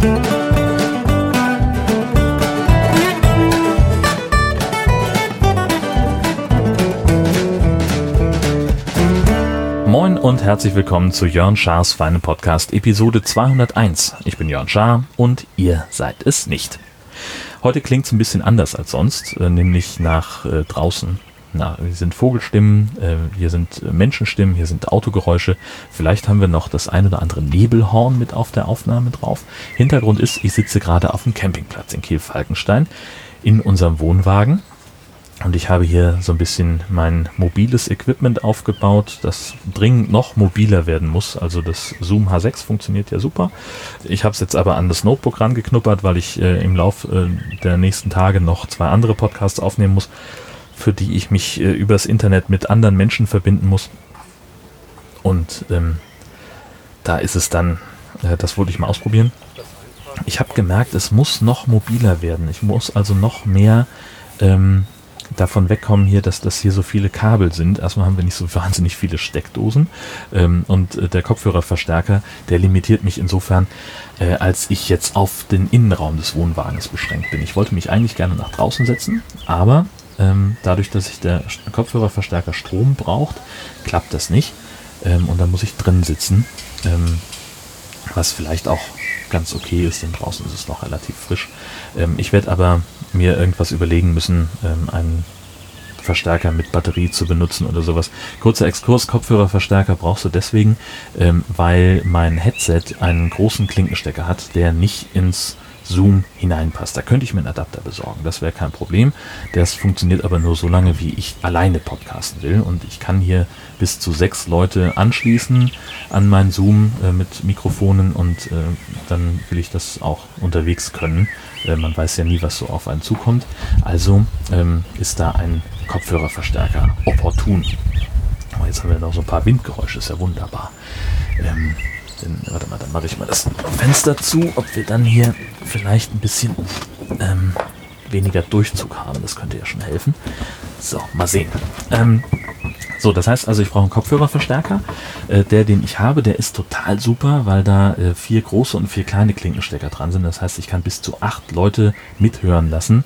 Moin und herzlich willkommen zu Jörn Schars Feine Podcast Episode 201. Ich bin Jörn Schaar und ihr seid es nicht. Heute klingt es ein bisschen anders als sonst, äh, nämlich nach äh, draußen. Na, hier sind Vogelstimmen, äh, hier sind äh, Menschenstimmen, hier sind Autogeräusche. Vielleicht haben wir noch das ein oder andere Nebelhorn mit auf der Aufnahme drauf. Hintergrund ist, ich sitze gerade auf dem Campingplatz in Kiel-Falkenstein in unserem Wohnwagen und ich habe hier so ein bisschen mein mobiles Equipment aufgebaut, das dringend noch mobiler werden muss. Also das Zoom H6 funktioniert ja super. Ich habe es jetzt aber an das Notebook rangeknuppert, weil ich äh, im Laufe äh, der nächsten Tage noch zwei andere Podcasts aufnehmen muss, für die ich mich äh, übers Internet mit anderen Menschen verbinden muss. Und ähm, da ist es dann, äh, das wollte ich mal ausprobieren. Ich habe gemerkt, es muss noch mobiler werden. Ich muss also noch mehr... Ähm, davon wegkommen hier, dass das hier so viele Kabel sind. Erstmal haben wir nicht so wahnsinnig viele Steckdosen ähm, und äh, der Kopfhörerverstärker, der limitiert mich insofern, äh, als ich jetzt auf den Innenraum des Wohnwagens beschränkt bin. Ich wollte mich eigentlich gerne nach draußen setzen, aber ähm, dadurch, dass sich der Kopfhörerverstärker Strom braucht, klappt das nicht ähm, und dann muss ich drin sitzen, ähm, was vielleicht auch ganz okay ist, denn draußen ist es noch relativ frisch. Ähm, ich werde aber mir irgendwas überlegen müssen, ähm, einen Verstärker mit Batterie zu benutzen oder sowas. Kurzer Exkurs, Kopfhörerverstärker brauchst du deswegen, ähm, weil mein Headset einen großen Klinkenstecker hat, der nicht ins Zoom hineinpasst. Da könnte ich mir einen Adapter besorgen, das wäre kein Problem. Das funktioniert aber nur so lange, wie ich alleine podcasten will. Und ich kann hier bis zu sechs Leute anschließen an mein Zoom äh, mit Mikrofonen und äh, dann will ich das auch unterwegs können. Äh, man weiß ja nie, was so auf einen zukommt. Also ähm, ist da ein Kopfhörerverstärker opportun. Oh, jetzt haben wir noch so ein paar Windgeräusche, ist ja wunderbar. Ähm, denn, warte mal, dann mache ich mal das Fenster zu, ob wir dann hier vielleicht ein bisschen ähm, weniger Durchzug haben. Das könnte ja schon helfen. So, mal sehen. Ähm, so, das heißt also, ich brauche einen Kopfhörerverstärker. Äh, der, den ich habe, der ist total super, weil da äh, vier große und vier kleine Klinkenstecker dran sind. Das heißt, ich kann bis zu acht Leute mithören lassen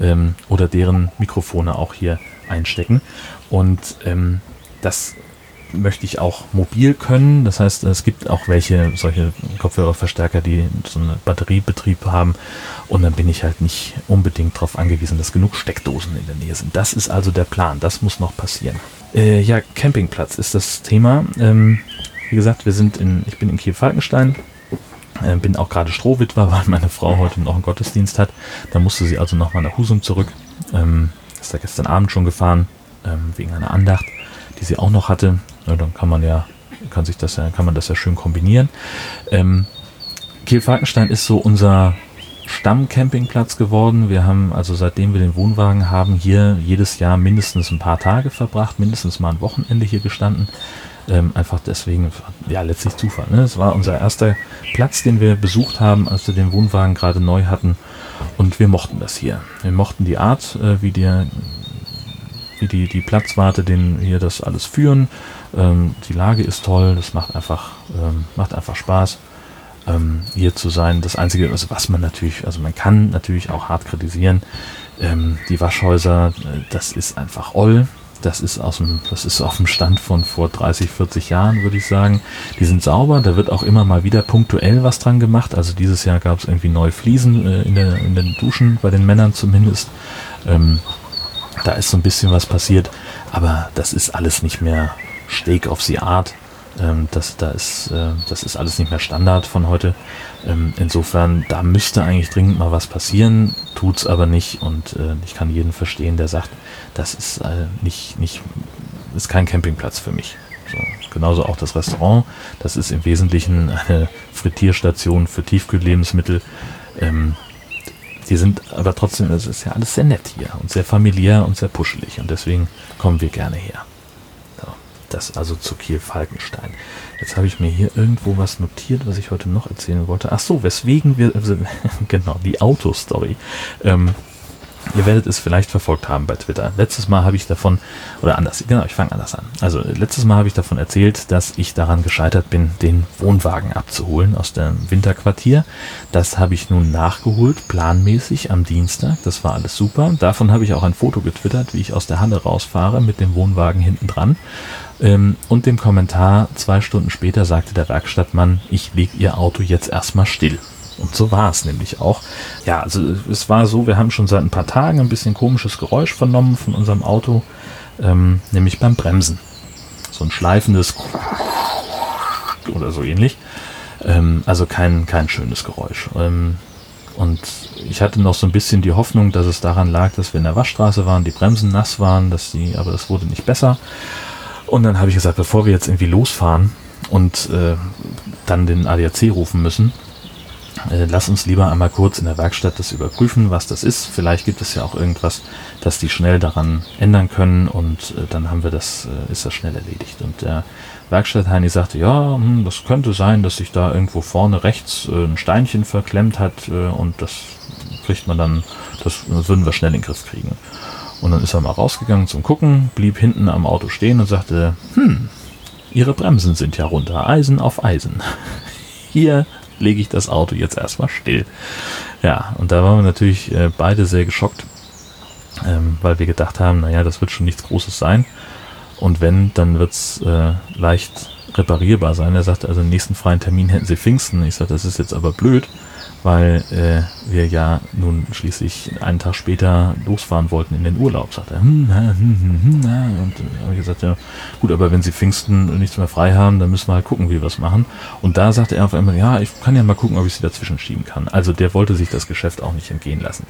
ähm, oder deren Mikrofone auch hier einstecken. Und ähm, das möchte ich auch mobil können. Das heißt, es gibt auch welche solche Kopfhörerverstärker, die so einen Batteriebetrieb haben. Und dann bin ich halt nicht unbedingt darauf angewiesen, dass genug Steckdosen in der Nähe sind. Das ist also der Plan. Das muss noch passieren. Äh, ja, Campingplatz ist das Thema. Ähm, wie gesagt, wir sind in, ich bin in Kiel-Falkenstein. Äh, bin auch gerade Strohwitwer, weil meine Frau heute noch einen Gottesdienst hat. Da musste sie also nochmal nach Husum zurück. Ähm, ist da gestern Abend schon gefahren, ähm, wegen einer Andacht, die sie auch noch hatte. Ja, dann kann man ja, kann sich das ja, kann man das ja schön kombinieren. Ähm, Kiel-Falkenstein ist so unser Stammcampingplatz geworden. Wir haben also seitdem wir den Wohnwagen haben, hier jedes Jahr mindestens ein paar Tage verbracht, mindestens mal ein Wochenende hier gestanden. Ähm, einfach deswegen, ja, letztlich Zufall. Ne? Es war unser erster Platz, den wir besucht haben, als wir den Wohnwagen gerade neu hatten. Und wir mochten das hier. Wir mochten die Art, äh, wie, der, wie die, die Platzwarte den hier das alles führen. Ähm, die Lage ist toll, das macht einfach, ähm, macht einfach Spaß, ähm, hier zu sein. Das Einzige, also was man natürlich, also man kann natürlich auch hart kritisieren, ähm, die Waschhäuser, äh, das ist einfach oll. Das ist aus dem, das ist auf dem Stand von vor 30, 40 Jahren, würde ich sagen. Die sind sauber, da wird auch immer mal wieder punktuell was dran gemacht. Also dieses Jahr gab es irgendwie neue Fliesen äh, in, der, in den Duschen, bei den Männern zumindest. Ähm, da ist so ein bisschen was passiert, aber das ist alles nicht mehr Steak of the Art. Ähm, das, da ist, äh, das ist alles nicht mehr Standard von heute. Ähm, insofern, da müsste eigentlich dringend mal was passieren, tut's aber nicht. Und äh, ich kann jeden verstehen, der sagt, das ist äh, nicht, nicht, ist kein Campingplatz für mich. So, genauso auch das Restaurant. Das ist im Wesentlichen eine Frittierstation für Tiefkühllebensmittel. Ähm, die sind aber trotzdem, es ist ja alles sehr nett hier und sehr familiär und sehr puschelig. Und deswegen kommen wir gerne her. Das also zu Kiel-Falkenstein. Jetzt habe ich mir hier irgendwo was notiert, was ich heute noch erzählen wollte. Ach so, weswegen wir, also, genau, die Autostory. Ähm, Ihr werdet es vielleicht verfolgt haben bei Twitter. Letztes Mal habe ich davon, oder anders, genau, ich fange anders an. Also letztes Mal habe ich davon erzählt, dass ich daran gescheitert bin, den Wohnwagen abzuholen aus dem Winterquartier. Das habe ich nun nachgeholt, planmäßig am Dienstag. Das war alles super. Davon habe ich auch ein Foto getwittert, wie ich aus der Halle rausfahre mit dem Wohnwagen hinten dran. Ähm, und dem Kommentar zwei Stunden später sagte der Werkstattmann, ich lege Ihr Auto jetzt erstmal still. Und so war es nämlich auch. Ja, also es war so, wir haben schon seit ein paar Tagen ein bisschen komisches Geräusch vernommen von unserem Auto, ähm, nämlich beim Bremsen. So ein schleifendes oder so ähnlich. Ähm, also kein, kein schönes Geräusch. Ähm, und ich hatte noch so ein bisschen die Hoffnung, dass es daran lag, dass wir in der Waschstraße waren, die Bremsen nass waren, dass die, aber das wurde nicht besser. Und dann habe ich gesagt, bevor wir jetzt irgendwie losfahren und äh, dann den ADAC rufen müssen, lass uns lieber einmal kurz in der Werkstatt das überprüfen, was das ist. Vielleicht gibt es ja auch irgendwas, dass die schnell daran ändern können und äh, dann haben wir das, äh, ist das schnell erledigt. Und der Werkstattheini sagte, ja, hm, das könnte sein, dass sich da irgendwo vorne rechts äh, ein Steinchen verklemmt hat äh, und das kriegt man dann, das würden wir schnell in den Griff kriegen. Und dann ist er mal rausgegangen zum Gucken, blieb hinten am Auto stehen und sagte, hm, Ihre Bremsen sind ja runter, Eisen auf Eisen. Hier lege ich das Auto jetzt erstmal still. Ja, und da waren wir natürlich äh, beide sehr geschockt, ähm, weil wir gedacht haben, naja, das wird schon nichts Großes sein. Und wenn, dann wird es äh, leicht reparierbar sein. Er sagte, also den nächsten freien Termin hätten sie Pfingsten. Ich sagte, das ist jetzt aber blöd, weil äh, wir ja nun schließlich einen Tag später losfahren wollten in den Urlaub. Sagt er, hm, hm, hm, und äh, habe ich gesagt, ja gut, aber wenn Sie Pfingsten nichts mehr frei haben, dann müssen wir halt gucken, wie wir es machen. Und da sagte er auf einmal, ja, ich kann ja mal gucken, ob ich Sie dazwischen schieben kann. Also der wollte sich das Geschäft auch nicht entgehen lassen.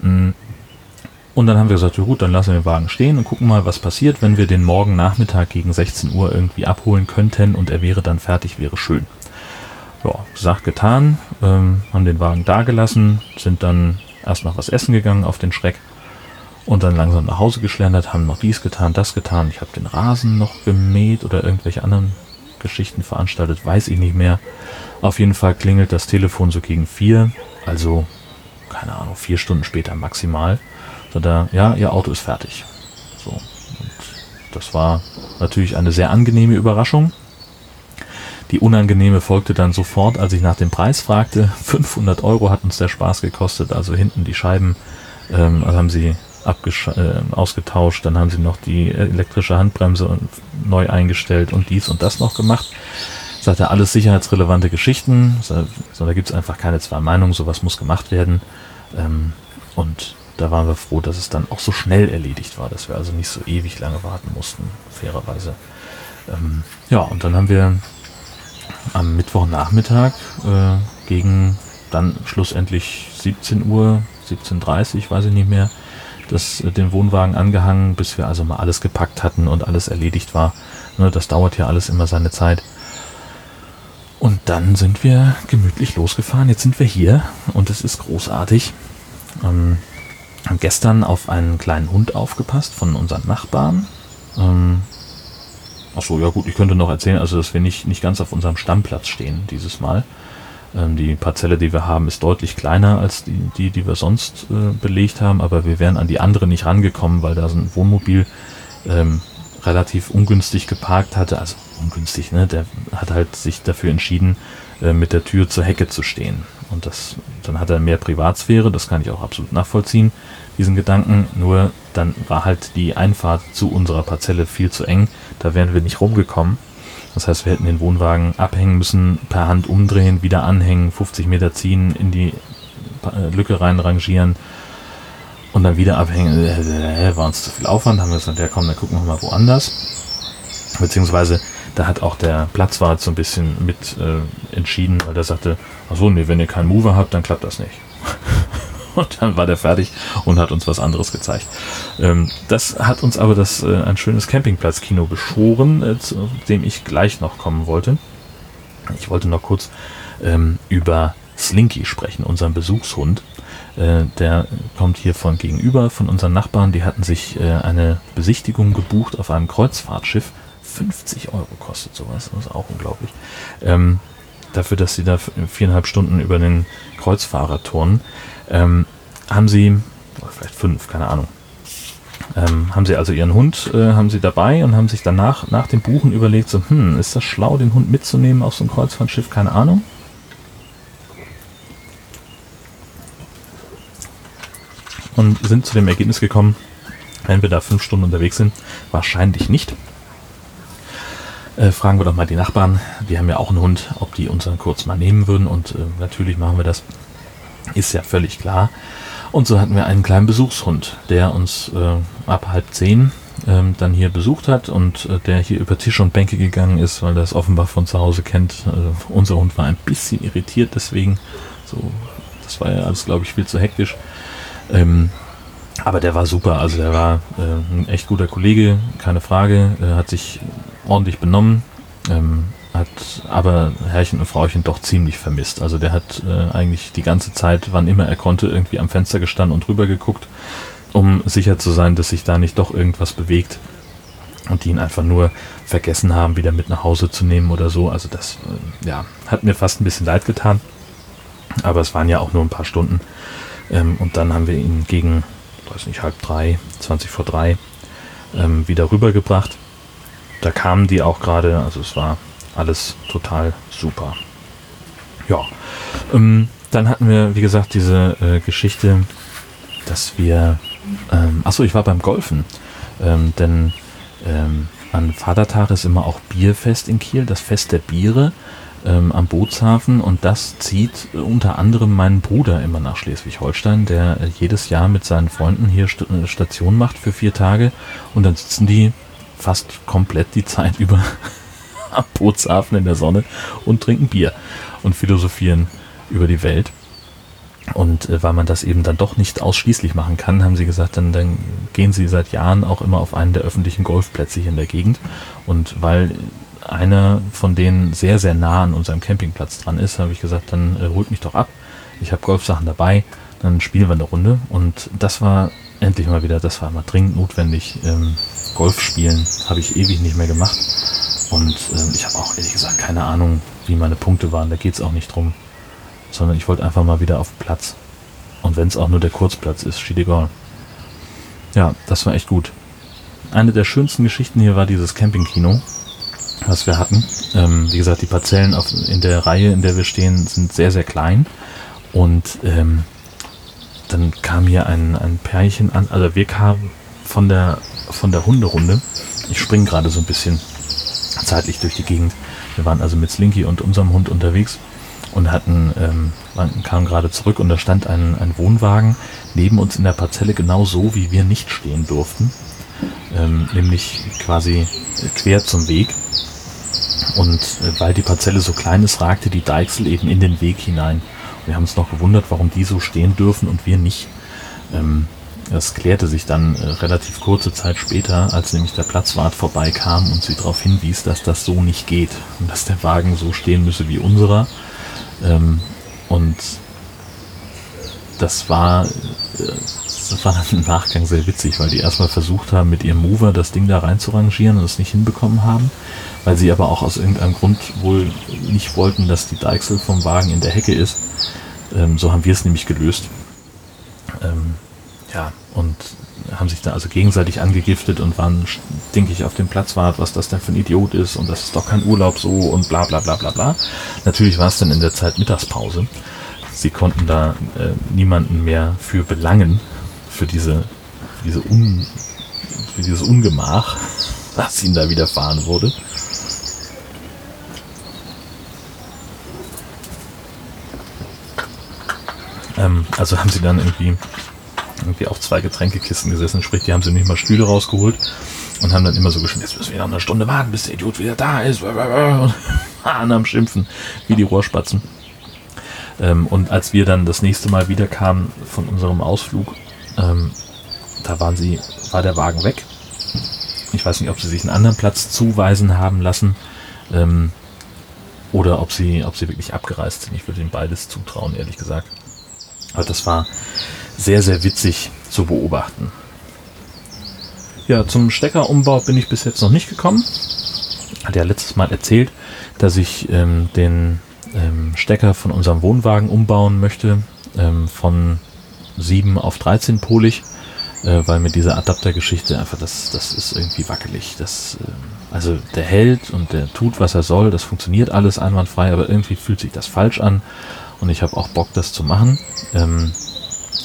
Und dann haben wir gesagt, ja gut, dann lassen wir den Wagen stehen und gucken mal, was passiert, wenn wir den morgen Nachmittag gegen 16 Uhr irgendwie abholen könnten und er wäre dann fertig, wäre schön ja, gesagt, getan, ähm, haben den Wagen dagelassen, sind dann erst noch was essen gegangen auf den Schreck und dann langsam nach Hause geschlendert, haben noch dies getan, das getan. Ich habe den Rasen noch gemäht oder irgendwelche anderen Geschichten veranstaltet, weiß ich nicht mehr. Auf jeden Fall klingelt das Telefon so gegen vier, also keine Ahnung, vier Stunden später maximal. So da, ja, ihr Auto ist fertig. So. Und das war natürlich eine sehr angenehme Überraschung. Die unangenehme folgte dann sofort, als ich nach dem Preis fragte. 500 Euro hat uns der Spaß gekostet, also hinten die Scheiben ähm, haben sie äh, ausgetauscht, dann haben sie noch die elektrische Handbremse neu eingestellt und dies und das noch gemacht. Sagte alles sicherheitsrelevante Geschichten, so da gibt es einfach keine zwei Meinungen, sowas muss gemacht werden. Ähm, und da waren wir froh, dass es dann auch so schnell erledigt war, dass wir also nicht so ewig lange warten mussten, fairerweise. Ähm, ja, und dann haben wir am Mittwochnachmittag äh, gegen dann schlussendlich 17 Uhr, 17.30 Uhr, weiß ich nicht mehr, das, äh, den Wohnwagen angehangen, bis wir also mal alles gepackt hatten und alles erledigt war. Ne, das dauert ja alles immer seine Zeit. Und dann sind wir gemütlich losgefahren. Jetzt sind wir hier und es ist großartig. Ähm, gestern auf einen kleinen Hund aufgepasst von unseren Nachbarn. Ähm, Achso, ja gut, ich könnte noch erzählen, also dass wir nicht, nicht ganz auf unserem Stammplatz stehen dieses Mal. Ähm, die Parzelle, die wir haben, ist deutlich kleiner als die, die, die wir sonst äh, belegt haben, aber wir wären an die andere nicht rangekommen, weil da so ein Wohnmobil ähm, relativ ungünstig geparkt hatte. Also ungünstig, ne? Der hat halt sich dafür entschieden, äh, mit der Tür zur Hecke zu stehen. Und das, dann hat er mehr Privatsphäre, das kann ich auch absolut nachvollziehen diesen Gedanken, nur dann war halt die Einfahrt zu unserer Parzelle viel zu eng, da wären wir nicht rumgekommen. Das heißt, wir hätten den Wohnwagen abhängen müssen, per Hand umdrehen, wieder anhängen, 50 Meter ziehen, in die äh, Lücke reinrangieren und dann wieder abhängen. Äh, war uns zu viel Aufwand, haben wir gesagt, ja komm, dann gucken wir mal woanders. Beziehungsweise da hat auch der Platzwart so ein bisschen mit äh, entschieden, weil der sagte, achso, nee, wenn ihr keinen Mover habt, dann klappt das nicht. Und dann war der fertig und hat uns was anderes gezeigt. Ähm, das hat uns aber das, äh, ein schönes Campingplatzkino beschoren, äh, zu dem ich gleich noch kommen wollte. Ich wollte noch kurz ähm, über Slinky sprechen, unseren Besuchshund. Äh, der kommt hier von gegenüber, von unseren Nachbarn. Die hatten sich äh, eine Besichtigung gebucht auf einem Kreuzfahrtschiff. 50 Euro kostet sowas, das ist auch unglaublich. Ähm, dafür, dass sie da viereinhalb Stunden über den Kreuzfahrer turnen ähm, haben sie vielleicht fünf, keine Ahnung. Ähm, haben sie also ihren Hund, äh, haben sie dabei und haben sich danach nach dem Buchen überlegt, so, hm, ist das schlau, den Hund mitzunehmen auf so ein Kreuzfahrtschiff? Keine Ahnung. Und sind zu dem Ergebnis gekommen, wenn wir da fünf Stunden unterwegs sind, wahrscheinlich nicht. Äh, fragen wir doch mal die Nachbarn, die haben ja auch einen Hund, ob die unseren kurz mal nehmen würden. Und äh, natürlich machen wir das. Ist ja völlig klar. Und so hatten wir einen kleinen Besuchshund, der uns äh, ab halb zehn ähm, dann hier besucht hat und äh, der hier über Tische und Bänke gegangen ist, weil er es offenbar von zu Hause kennt. Also unser Hund war ein bisschen irritiert, deswegen so, das war ja alles, glaube ich, viel zu hektisch. Ähm, aber der war super, also der war äh, ein echt guter Kollege, keine Frage, äh, hat sich ordentlich benommen, ähm, hat aber Herrchen und Frauchen doch ziemlich vermisst. Also der hat äh, eigentlich die ganze Zeit, wann immer er konnte, irgendwie am Fenster gestanden und rüber geguckt, um sicher zu sein, dass sich da nicht doch irgendwas bewegt und die ihn einfach nur vergessen haben, wieder mit nach Hause zu nehmen oder so. Also das, äh, ja, hat mir fast ein bisschen leid getan. Aber es waren ja auch nur ein paar Stunden. Ähm, und dann haben wir ihn gegen, weiß nicht, halb drei, 20 vor drei ähm, wieder rübergebracht. Da kamen die auch gerade, also es war alles total super. Ja, ähm, dann hatten wir, wie gesagt, diese äh, Geschichte, dass wir, ähm, achso, ich war beim Golfen, ähm, denn ähm, an Vatertag ist immer auch Bierfest in Kiel, das Fest der Biere ähm, am Bootshafen. Und das zieht äh, unter anderem meinen Bruder immer nach Schleswig-Holstein, der äh, jedes Jahr mit seinen Freunden hier äh, Station macht für vier Tage. Und dann sitzen die fast komplett die Zeit über am Bootshafen in der Sonne und trinken Bier und philosophieren über die Welt. Und äh, weil man das eben dann doch nicht ausschließlich machen kann, haben sie gesagt, dann, dann gehen sie seit Jahren auch immer auf einen der öffentlichen Golfplätze hier in der Gegend. Und weil einer von denen sehr, sehr nah an unserem Campingplatz dran ist, habe ich gesagt, dann äh, holt mich doch ab. Ich habe Golfsachen dabei, dann spielen wir eine Runde. Und das war endlich mal wieder, das war mal dringend notwendig. Ähm, Golf spielen habe ich ewig nicht mehr gemacht. Und ähm, ich habe auch ehrlich gesagt keine Ahnung, wie meine Punkte waren. Da geht es auch nicht drum. Sondern ich wollte einfach mal wieder auf Platz. Und wenn es auch nur der Kurzplatz ist, steht egal. Ja, das war echt gut. Eine der schönsten Geschichten hier war dieses Campingkino was wir hatten. Ähm, wie gesagt, die Parzellen auf, in der Reihe, in der wir stehen, sind sehr, sehr klein. Und ähm, dann kam hier ein, ein Pärchen an, also wir kamen von der, von der Hunderunde. Ich springe gerade so ein bisschen zeitlich durch die Gegend. Wir waren also mit Slinky und unserem Hund unterwegs und hatten, ähm, kamen gerade zurück und da stand ein, ein Wohnwagen neben uns in der Parzelle genau so, wie wir nicht stehen durften. Ähm, nämlich quasi quer zum Weg. Und äh, weil die Parzelle so klein ist, ragte die Deichsel eben in den Weg hinein. Wir haben uns noch gewundert, warum die so stehen dürfen und wir nicht. Ähm, das klärte sich dann äh, relativ kurze Zeit später, als nämlich der Platzwart vorbeikam und sie darauf hinwies, dass das so nicht geht und dass der Wagen so stehen müsse wie unserer. Ähm, und das war, äh, das war dann im Nachgang sehr witzig, weil die erstmal versucht haben, mit ihrem Mover das Ding da reinzurangieren und es nicht hinbekommen haben weil sie aber auch aus irgendeinem Grund wohl nicht wollten, dass die Deichsel vom Wagen in der Hecke ist. Ähm, so haben wir es nämlich gelöst. Ähm, ja, und haben sich da also gegenseitig angegiftet und waren, denke ich, auf dem Platzwart, was das denn für ein Idiot ist und das ist doch kein Urlaub so und bla bla bla bla bla. Natürlich war es dann in der Zeit Mittagspause. Sie konnten da äh, niemanden mehr für belangen, für diese, diese Un, für dieses Ungemach, was ihnen da widerfahren wurde. Ähm, also haben sie dann irgendwie, irgendwie auf zwei Getränkekisten gesessen, sprich, die haben sie nicht mal Stühle rausgeholt und haben dann immer so geschrieben, jetzt müssen wir noch eine Stunde warten, bis der Idiot wieder da ist. Und am Schimpfen, wie die Rohrspatzen. Ähm, und als wir dann das nächste Mal wieder kamen von unserem Ausflug, ähm, da waren sie, war der Wagen weg. Ich weiß nicht, ob sie sich einen anderen Platz zuweisen haben lassen ähm, oder ob sie, ob sie wirklich abgereist sind. Ich würde ihnen beides zutrauen, ehrlich gesagt. Aber das war sehr, sehr witzig zu beobachten. Ja, zum Steckerumbau bin ich bis jetzt noch nicht gekommen. Hat ja letztes Mal erzählt, dass ich ähm, den ähm, Stecker von unserem Wohnwagen umbauen möchte. Ähm, von 7 auf 13 polig, äh, weil mir diese Adaptergeschichte einfach, das, das ist irgendwie wackelig. Das, äh, also der hält und der tut, was er soll, das funktioniert alles einwandfrei, aber irgendwie fühlt sich das falsch an und ich habe auch Bock, das zu machen. Ähm,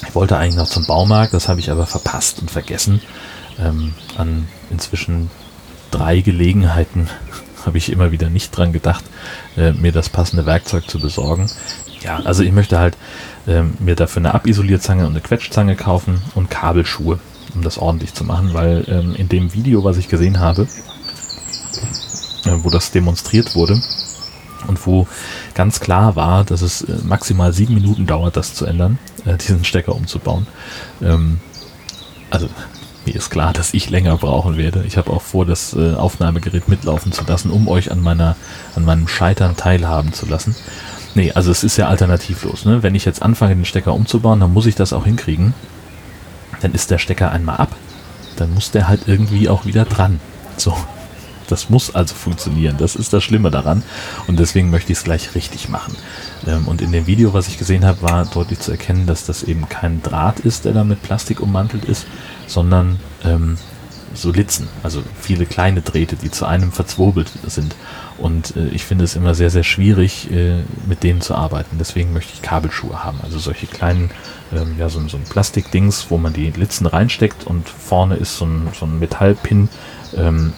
ich wollte eigentlich noch zum Baumarkt, das habe ich aber verpasst und vergessen. Ähm, an inzwischen drei Gelegenheiten habe ich immer wieder nicht dran gedacht, äh, mir das passende Werkzeug zu besorgen. Ja, also ich möchte halt ähm, mir dafür eine Abisolierzange und eine Quetschzange kaufen und Kabelschuhe, um das ordentlich zu machen, weil ähm, in dem Video, was ich gesehen habe, äh, wo das demonstriert wurde und wo ganz klar war, dass es äh, maximal sieben Minuten dauert, das zu ändern, äh, diesen Stecker umzubauen. Ähm, also mir ist klar, dass ich länger brauchen werde. Ich habe auch vor, das äh, Aufnahmegerät mitlaufen zu lassen, um euch an meiner, an meinem Scheitern teilhaben zu lassen. Nee, also es ist ja alternativlos. Ne? Wenn ich jetzt anfange, den Stecker umzubauen, dann muss ich das auch hinkriegen. Dann ist der Stecker einmal ab. Dann muss der halt irgendwie auch wieder dran. So. Das muss also funktionieren. Das ist das Schlimme daran. Und deswegen möchte ich es gleich richtig machen. Ähm, und in dem Video, was ich gesehen habe, war deutlich zu erkennen, dass das eben kein Draht ist, der da mit Plastik ummantelt ist, sondern ähm, so Litzen, also viele kleine Drähte, die zu einem verzwobelt sind. Und äh, ich finde es immer sehr, sehr schwierig, äh, mit denen zu arbeiten. Deswegen möchte ich Kabelschuhe haben. Also solche kleinen, ähm, ja, so, so ein Plastikdings, wo man die Litzen reinsteckt und vorne ist so ein, so ein Metallpin, ähm,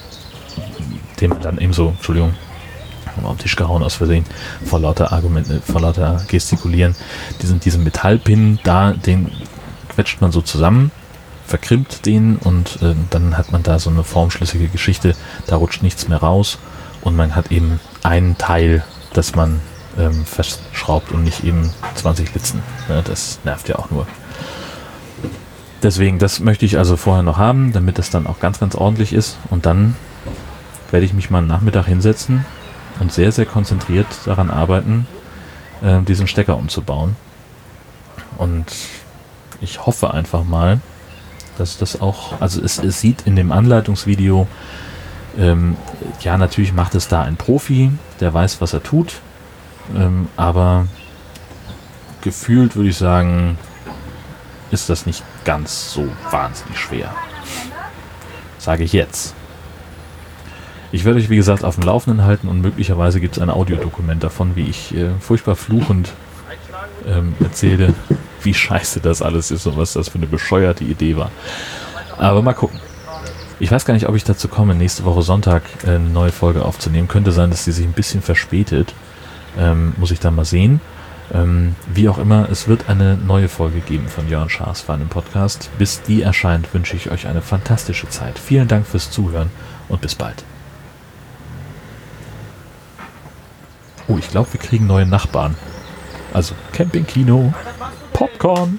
den man dann eben so, Entschuldigung, auf den Tisch gehauen aus Versehen, vor lauter Argumente, vor lauter Gestikulieren. Diesen, diesen Metallpin, da, den quetscht man so zusammen verkrimmt den und äh, dann hat man da so eine formschlüssige Geschichte, da rutscht nichts mehr raus und man hat eben ein Teil, das man ähm, festschraubt und nicht eben 20 Litzen. Ja, das nervt ja auch nur. Deswegen, das möchte ich also vorher noch haben, damit das dann auch ganz, ganz ordentlich ist und dann werde ich mich mal am Nachmittag hinsetzen und sehr, sehr konzentriert daran arbeiten, äh, diesen Stecker umzubauen. Und ich hoffe einfach mal, dass das auch, also es, es sieht in dem Anleitungsvideo, ähm, ja, natürlich macht es da ein Profi, der weiß, was er tut, ähm, aber gefühlt würde ich sagen, ist das nicht ganz so wahnsinnig schwer. Sage ich jetzt. Ich werde euch, wie gesagt, auf dem Laufenden halten und möglicherweise gibt es ein Audiodokument davon, wie ich äh, furchtbar fluchend ähm, erzähle, wie scheiße das alles ist und was das für eine bescheuerte Idee war. Aber mal gucken. Ich weiß gar nicht, ob ich dazu komme, nächste Woche Sonntag eine neue Folge aufzunehmen. Könnte sein, dass die sich ein bisschen verspätet. Ähm, muss ich dann mal sehen. Ähm, wie auch immer, es wird eine neue Folge geben von Jörn Schaas für einen Podcast. Bis die erscheint, wünsche ich euch eine fantastische Zeit. Vielen Dank fürs Zuhören und bis bald. Oh, ich glaube, wir kriegen neue Nachbarn. Also Campingkino. Popcorn.